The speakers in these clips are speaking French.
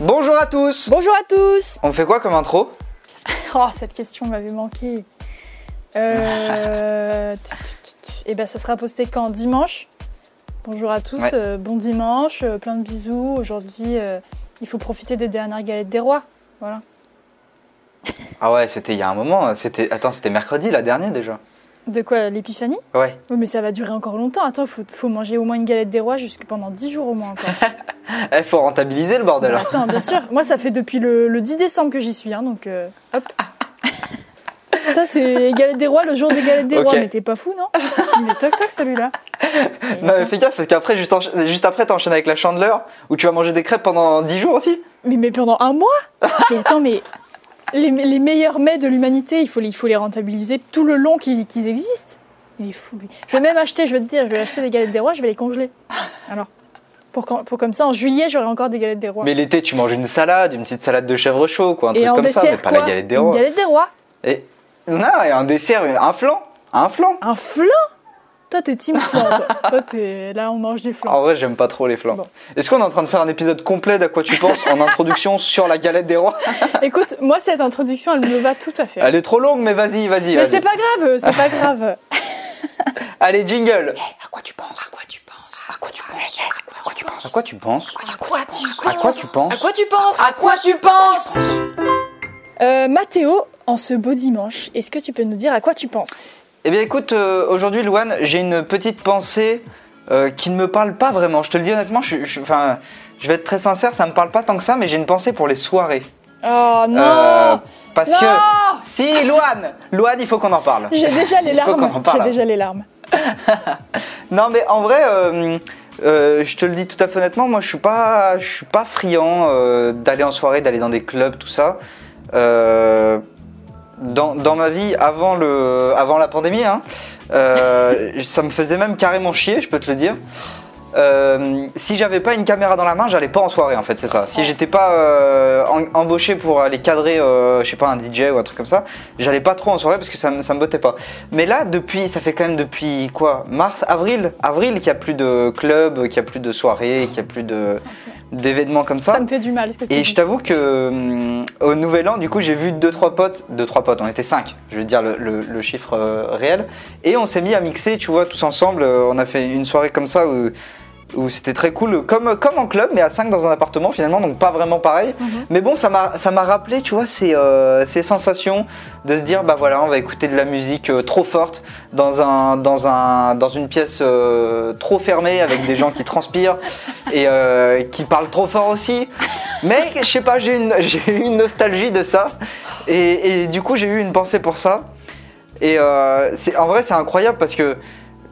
Bonjour à tous Bonjour à tous On fait quoi comme intro? Oh, cette question m'avait manqué. Euh... Et ben, ça sera posté quand? Dimanche? Bonjour à tous, Ouais. euh, bon dimanche, euh, plein de bisous. Aujourd'hui, euh, il faut profiter des dernières galettes des rois. Voilà. Ah ouais, c'était il y a un moment. C'était attends, c'était mercredi la dernière déjà. De quoi, l'épiphanie Ouais. Oui, mais ça va durer encore longtemps. Attends, faut, faut manger au moins une galette des rois jusque pendant 10 jours au moins encore. Eh, faut rentabiliser le bordel. Bah, attends, bien sûr. Moi, ça fait depuis le, le 10 décembre que j'y suis, hein, donc euh, hop. Toi, c'est galette des rois le jour des galettes des rois, mais t'es pas fou, non? Est toc toc celui-là. Non mais fais gaffe parce qu'après juste, encha- juste après t'enchaînes avec la chandeleur où tu vas manger des crêpes pendant 10 jours aussi. Mais, mais pendant un mois? Mais attends, mais les, les meilleurs mets de l'humanité, il faut, les- il faut les rentabiliser tout le long qu'ils existent. Il est fou, lui. Je vais même acheter, je vais te dire, je vais acheter des galettes des rois, je vais les congeler. Alors, pour, quand- pour comme ça, en juillet, j'aurai encore des galettes des rois. Mais l'été tu manges une salade, une petite salade de chèvre chaud quoi, un Et truc comme ça, mais pas quoi la galette des Une rois. galette des rois Et non, et un dessert, un flan, un flan. Un flan? Toi, t'es team flan, toi. Toi, t'es... là, on mange des flans. En vrai, j'aime pas trop les flans. Bon. Est-ce qu'on est en train de faire un épisode complet d'à quoi tu penses en introduction sur la galette des rois Écoute, moi, cette introduction, elle me va tout à fait. Elle est trop longue, mais vas-y, vas-y. Mais c'est pas grave, c'est pas grave. Allez, jingle. À quoi tu penses? À quoi tu penses? À quoi tu penses? À quoi tu penses? À quoi tu penses? À quoi tu À quoi tu penses? À quoi tu penses? À quoi tu penses? Euh, Mathéo, en ce beau dimanche, est-ce que tu peux nous dire à quoi tu penses? Eh bien, écoute, euh, aujourd'hui, Louane, j'ai une petite pensée euh, qui ne me parle pas vraiment. Je te le dis honnêtement, je, je- enfin, je vais être très sincère, ça me parle pas tant que ça, mais j'ai une pensée pour les soirées. Oh non Euh, parce Non que. Si, Louane Louane, il faut qu'on en parle. J'ai déjà les Il faut qu'on larmes. en parle. J'ai déjà les larmes. Non, mais en vrai, euh, je te le dis tout à fait honnêtement, moi, je suis pas, je suis pas friand euh, d'aller en soirée, d'aller dans des clubs, tout ça. Euh, dans, dans ma vie, avant, le, avant la pandémie, hein, euh, ça me faisait même carrément chier, je peux te le dire. Euh, si j'avais pas une caméra dans la main, j'allais pas en soirée en fait, c'est ça. Si j'étais pas euh, embauché pour aller cadrer, euh, je sais pas, un DJ ou un truc comme ça, j'allais pas trop en soirée parce que ça, ça me bottait pas. Mais là, depuis, ça fait quand même depuis quoi Mars, avril Avril qu'il n'y a plus de club, qu'il n'y a plus de soirée, qu'il n'y a plus de- d'événements comme ça. Ça me fait du mal ce que tu Et je t'avoue que hum, au nouvel an, du coup, j'ai vu deux trois potes, deux trois potes, on était cinq, je veux dire le, le- le chiffre euh, réel, et on s'est mis à mixer, tu vois, tous ensemble. euh, on a fait une soirée comme ça où, où c'était très cool, comme comme en club, mais à cinq dans un appartement finalement, donc pas vraiment pareil. Mhm. Mais bon, ça m'a rappelé, tu vois, ces, euh, ces sensations de se dire, bah voilà, on va écouter de la musique euh, trop forte dans un dans un dans une pièce euh, trop fermée avec des gens qui transpirent et qui parlent trop fort aussi. Mais je sais pas, j'ai une eu une nostalgie de ça et, et du coup j'ai eu une pensée pour ça. Et en vrai c'est incroyable parce que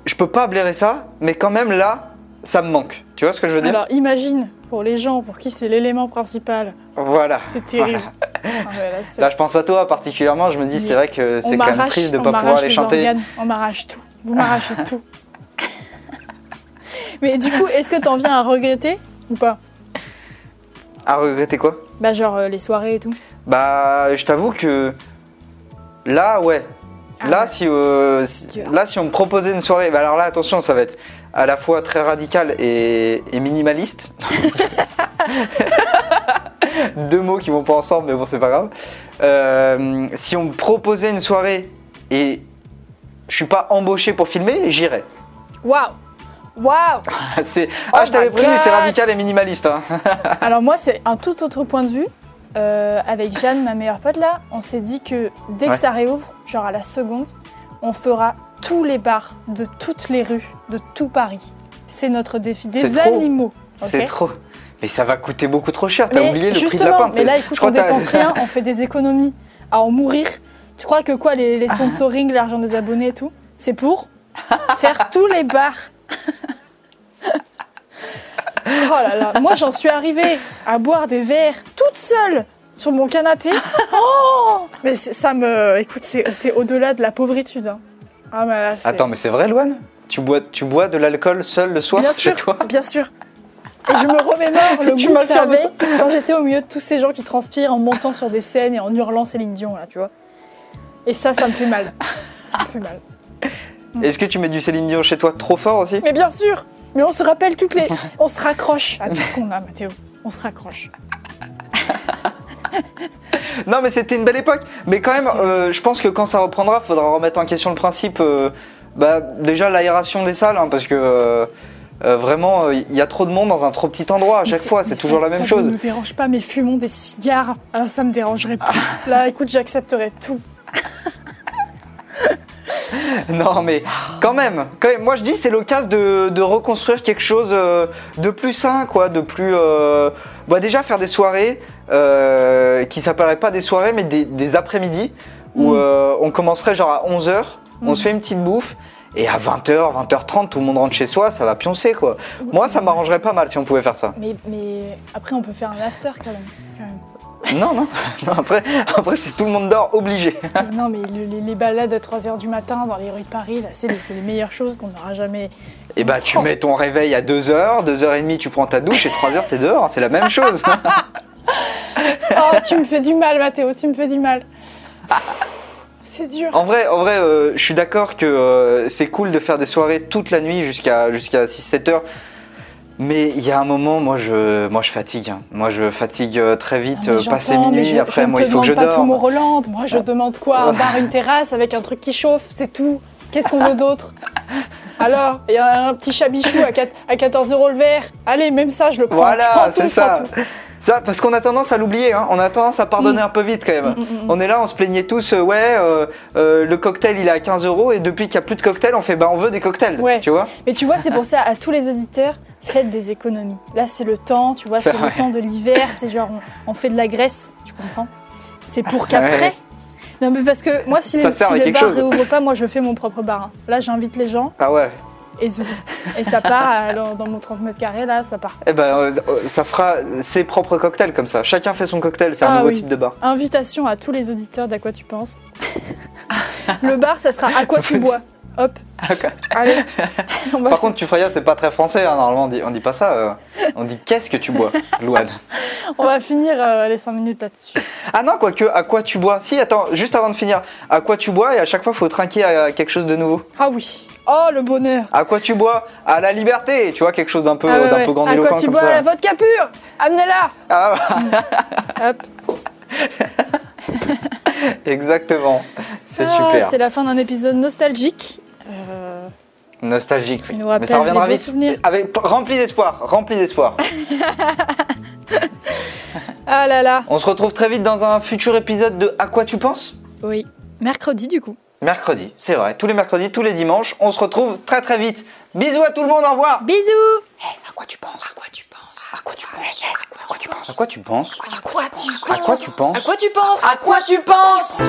je peux pas blairer ça, mais quand même là ça me manque. Tu vois ce que je veux dire? Alors imagine, pour les gens pour qui c'est l'élément principal, Voilà. c'est terrible. Ah ouais, là, je pense à toi particulièrement. Je me dis, c'est vrai que c'est quand même triste de on pas pouvoir les les chanter. organes, on m'arrache tout. Vous m'arrachez tout. Mais du coup, est-ce que t'en viens à regretter ou pas? À regretter quoi? Bah genre euh, les soirées et tout. Bah, je t'avoue que là, ouais. Ah là, ouais. si, euh, si- là, si on me proposait une soirée, bah alors là, attention, ça va être à la fois très radical et, et minimaliste. Deux mots qui vont pas ensemble, mais bon, c'est pas grave. Euh, si on me proposait une soirée et je suis pas embauché pour filmer, j'irais. Waouh Waouh Oh ah, je t'avais prévenu, c'est radical et minimaliste. hein. Alors moi, c'est un tout autre point de vue. Euh, avec Jeanne, ma meilleure pote là, on s'est dit que dès Ouais. que ça réouvre, genre à la seconde, on fera tous les bars de toutes les rues de tout Paris. C'est notre défi. Des animaux. C'est trop. Mais ça va coûter beaucoup trop cher. T'as oublié le prix de la pinte. mais là, écoute, on dépense rien, on fait des économies à en mourir. Tu crois que quoi, les, les sponsoring, l'argent des abonnés et tout, c'est pour faire tous les bars Oh là là, moi j'en suis arrivée à boire des verres toute seule sur mon canapé. Oh mais ça me. Écoute, c'est au-delà de la pauvritude. hein. Ah, mais là, Attends, mais c'est vrai, Loane? Tu bois, tu bois de l'alcool seul le soir Bien chez sûr, toi? bien sûr. Et je me remémore le goût que ça avait quand j'étais au milieu de tous ces gens qui transpirent en montant sur des scènes et en hurlant Céline Dion, là, tu vois. Et ça, ça me fait mal. Ça me fait mal. Est-ce que tu mets du Céline Dion chez toi trop fort aussi? Mais bien sûr Mais on se rappelle toutes les... On se raccroche à tout ce qu'on a, Mathéo. On se raccroche. Non, mais c'était une belle époque. Mais quand même, euh, je pense que quand ça reprendra, faudra remettre en question le principe. euh, bah, déjà l'aération des salles, hein, parce que euh, euh, vraiment, il y a trop de monde dans un trop petit endroit à chaque fois. C'est toujours ça- la même ça chose. ne nous dérange pas, mais fumons des cigares. Alors ça me dérangerait pas. Là, écoute, j'accepterais tout. Non, mais quand même, quand même, moi je dis c'est l'occasion de, de reconstruire quelque chose euh, de plus sain, quoi, de plus. euh, bah, déjà faire des soirées euh, qui s'appelleraient pas des soirées, mais des, des après-midi où Mm. euh, on commencerait genre à 11h, on Mm. se fait une petite bouffe. Et à 20h, 20h30, tout le monde rentre chez soi, ça va pioncer quoi. Moi, ça m'arrangerait pas mal si on pouvait faire ça. Mais, mais après, on peut faire un after quand même. quand même. Non, non, non, après, après c'est tout le monde dort, obligé. Non, mais le- les, les balades à 3h du matin dans les rues de Paris, là, c'est les, les meilleures choses qu'on n'aura jamais. Et bah, tu Oh. mets ton réveil à 2h, 2h30, tu prends ta douche et 3h, t'es dehors, hein, c'est la même chose. Oh, tu me fais du mal, Mathéo, tu me fais du mal. C'est dur. En vrai, en vrai euh, je suis d'accord que euh, c'est cool de faire des soirées toute la nuit jusqu'à jusqu'à 6-7 heures. Mais il y a un moment, moi je, moi je fatigue. hein. Moi je fatigue euh, très vite, mais euh, mais minuit. je- après, je moi il faut que je demande pas tout dorme. Roland. Moi, je demande quoi? Un bar, une terrasse avec un truc qui chauffe, c'est tout. Qu'est-ce qu'on veut d'autre? Alors, il y a un petit chabichou à, 4 à 14 euros le verre. Allez, même ça, je le prends. Voilà, c'est ça. Ça, parce qu'on a tendance à l'oublier. hein. On a tendance à pardonner un peu vite quand même. Mm, mm, mm. On est là, on se plaignait tous. euh, ouais, euh, euh, le cocktail il est à 15 euros et depuis qu'il n'y a plus de cocktail, on fait bah on veut des cocktails. Ouais. Tu vois Mais tu vois, c'est pour ça, à tous les auditeurs, faites des économies. Là, c'est le temps, tu vois, c'est Ouais. le temps de l'hiver, c'est genre, on, on fait de la graisse, tu comprends C'est pour qu'après. Ouais. Non, mais parce que moi, si les, si les bars réouvrent pas, moi, je fais mon propre bar. hein. Là, j'invite les gens Ah ouais. Et. Et ça part euh, dans, mon 30 mètres carrés, là, ça part. Eh ben, euh, euh, ça fera ses propres cocktails comme ça. Chacun fait son cocktail. C'est un Ah nouveau oui. type de bar. Invitation à tous les auditeurs d'À quoi tu penses. le bar, ça sera À quoi tu bois. Hop. Allez. On va Par contre, tu ferais gaffe, c'est pas très français. hein, Normalement, on dit, on dit pas ça. euh. On dit qu'est-ce que tu bois, Louane? On va finir euh, les 5 minutes là-dessus. Ah non, quoique, à quoi tu bois? Si, attends, juste avant de finir, à quoi tu bois? Et à chaque fois, faut trinquer à quelque chose de nouveau. Ah oui. Oh, le bonheur. À quoi tu bois? À la liberté, tu vois, quelque chose d'un peu, Ah ouais, d'un ouais. peu À quoi tu comme bois? ça. La vodka pure Amenez-la Ah, Hop. exactement. C'est Ah, super. C'est la fin d'un épisode nostalgique. Euh, Nostalgique. Nous Mais ça reviendra vite. Avec, rempli d'espoir, rempli d'espoir. Ah là là. On se retrouve très vite dans un futur épisode de À quoi tu penses? Oui. Mercredi, du coup. Mercredi, c'est vrai. Tous les mercredis, tous les dimanches. On se retrouve très très vite. Bisous à tout le monde, au revoir. Bisous À quoi tu penses? À quoi tu penses? À quoi tu penses? À quoi tu penses? À quoi tu penses? À quoi tu penses À quoi tu penses? À quoi tu penses? À quoi tu penses?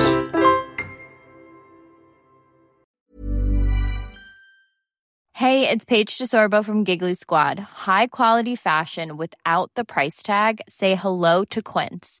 Hey, it's Paige DeSorbo from Giggly Squad. High quality fashion without the price tag. Say hello to Quince.